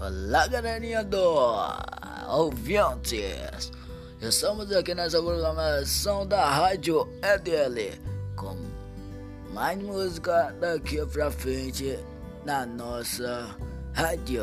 Olá, galerinha do ouvintes. Estamos aqui nessa programação da Rádio EDL com mais música daqui pra frente na nossa rádio.